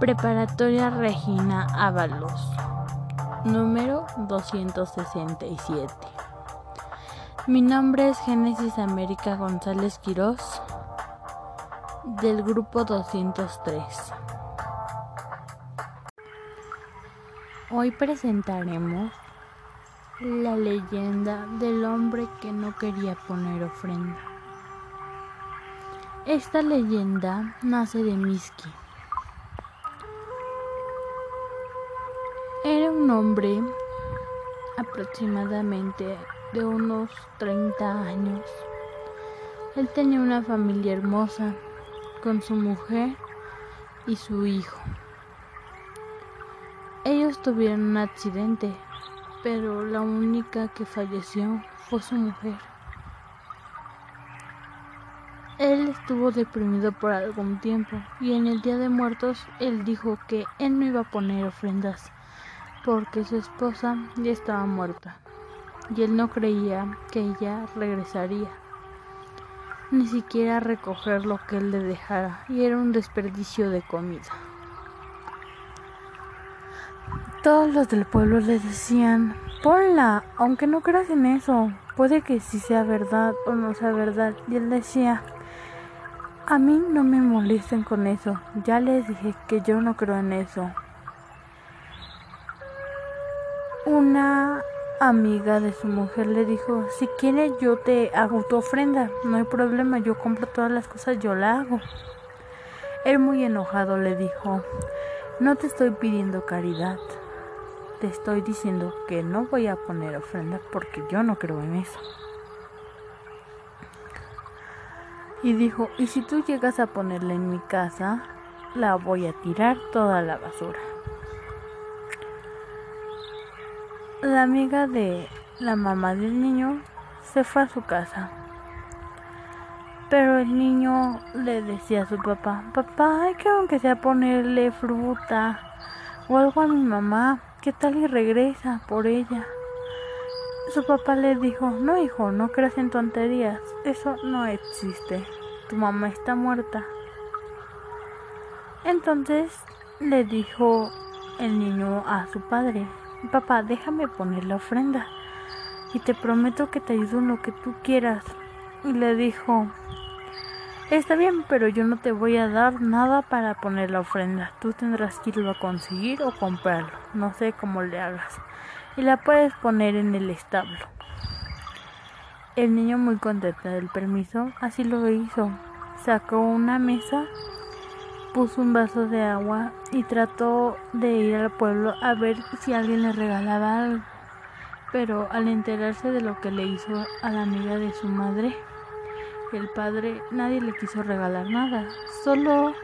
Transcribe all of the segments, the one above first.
Preparatoria Regina Ábalos, número 267. Mi nombre es Génesis América González Quirós, del grupo 203. Hoy presentaremos la leyenda del hombre que no quería poner ofrenda. Esta leyenda nace de Miski un hombre aproximadamente de unos 30 años. Él tenía una familia hermosa con su mujer y su hijo. Ellos tuvieron un accidente, pero la única que falleció fue su mujer. Él estuvo deprimido por algún tiempo y en el Día de Muertos él dijo que él no iba a poner ofrendas porque su esposa ya estaba muerta y él no creía que ella regresaría, ni siquiera recoger lo que él le dejara y era un desperdicio de comida. Todos los del pueblo le decían, ponla, aunque no creas en eso, puede que sí sea verdad o no sea verdad. Y él decía, a mí no me molesten con eso, ya les dije que yo no creo en eso. Una amiga de su mujer le dijo, si quieres yo te hago tu ofrenda, no hay problema, yo compro todas las cosas, yo la hago. Él muy enojado le dijo, no te estoy pidiendo caridad, te estoy diciendo que no voy a poner ofrenda porque yo no creo en eso. Y dijo, y si tú llegas a ponerla en mi casa, la voy a tirar toda la basura. La amiga de la mamá del niño se fue a su casa. Pero el niño le decía a su papá, papá, hay que aunque sea ponerle fruta o algo a mi mamá, ¿qué tal y regresa por ella? Su papá le dijo, no hijo, no creas en tonterías, eso no existe, tu mamá está muerta. Entonces le dijo el niño a su padre, Papá, déjame poner la ofrenda y te prometo que te ayudo en lo que tú quieras. Y le dijo, está bien, pero yo no te voy a dar nada para poner la ofrenda. Tú tendrás que irlo a conseguir o comprarlo. No sé cómo le hagas. Y la puedes poner en el establo. El niño muy contento del permiso, así lo hizo. Sacó una mesa puso un vaso de agua y trató de ir al pueblo a ver si alguien le regalaba algo. Pero al enterarse de lo que le hizo a la amiga de su madre, el padre nadie le quiso regalar nada. Solo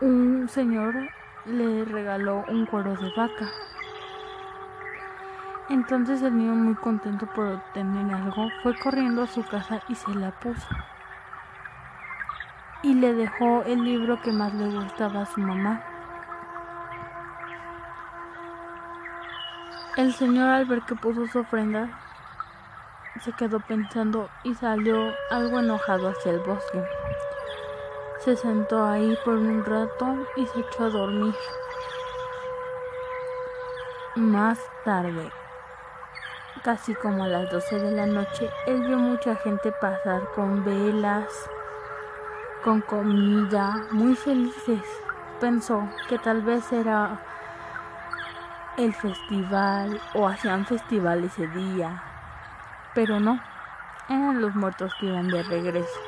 un señor le regaló un cuero de vaca. Entonces el niño muy contento por obtener algo fue corriendo a su casa y se la puso y le dejó el libro que más le gustaba a su mamá. El señor al ver que puso su ofrenda se quedó pensando y salió algo enojado hacia el bosque. Se sentó ahí por un rato y se echó a dormir. Más tarde, casi como a las 12 de la noche, él vio mucha gente pasar con velas, con comida, muy felices. Pensó que tal vez era el festival o hacían festival ese día, pero no, eran los muertos que iban de regreso.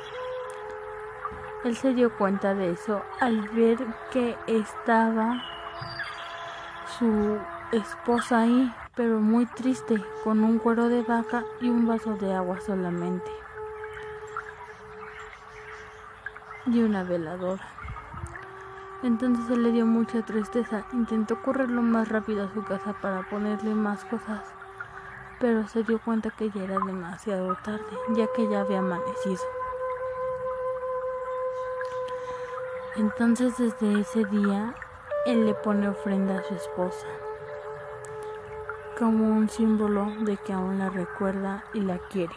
Él se dio cuenta de eso al ver que estaba su esposa ahí, pero muy triste, con un cuero de vaca y un vaso de agua solamente. Y una veladora. Entonces él le dio mucha tristeza. Intentó correr lo más rápido a su casa para ponerle más cosas, pero se dio cuenta que ya era demasiado tarde, ya que ya había amanecido. Entonces desde ese día él le pone ofrenda a su esposa, como un símbolo de que aún la recuerda y la quiere.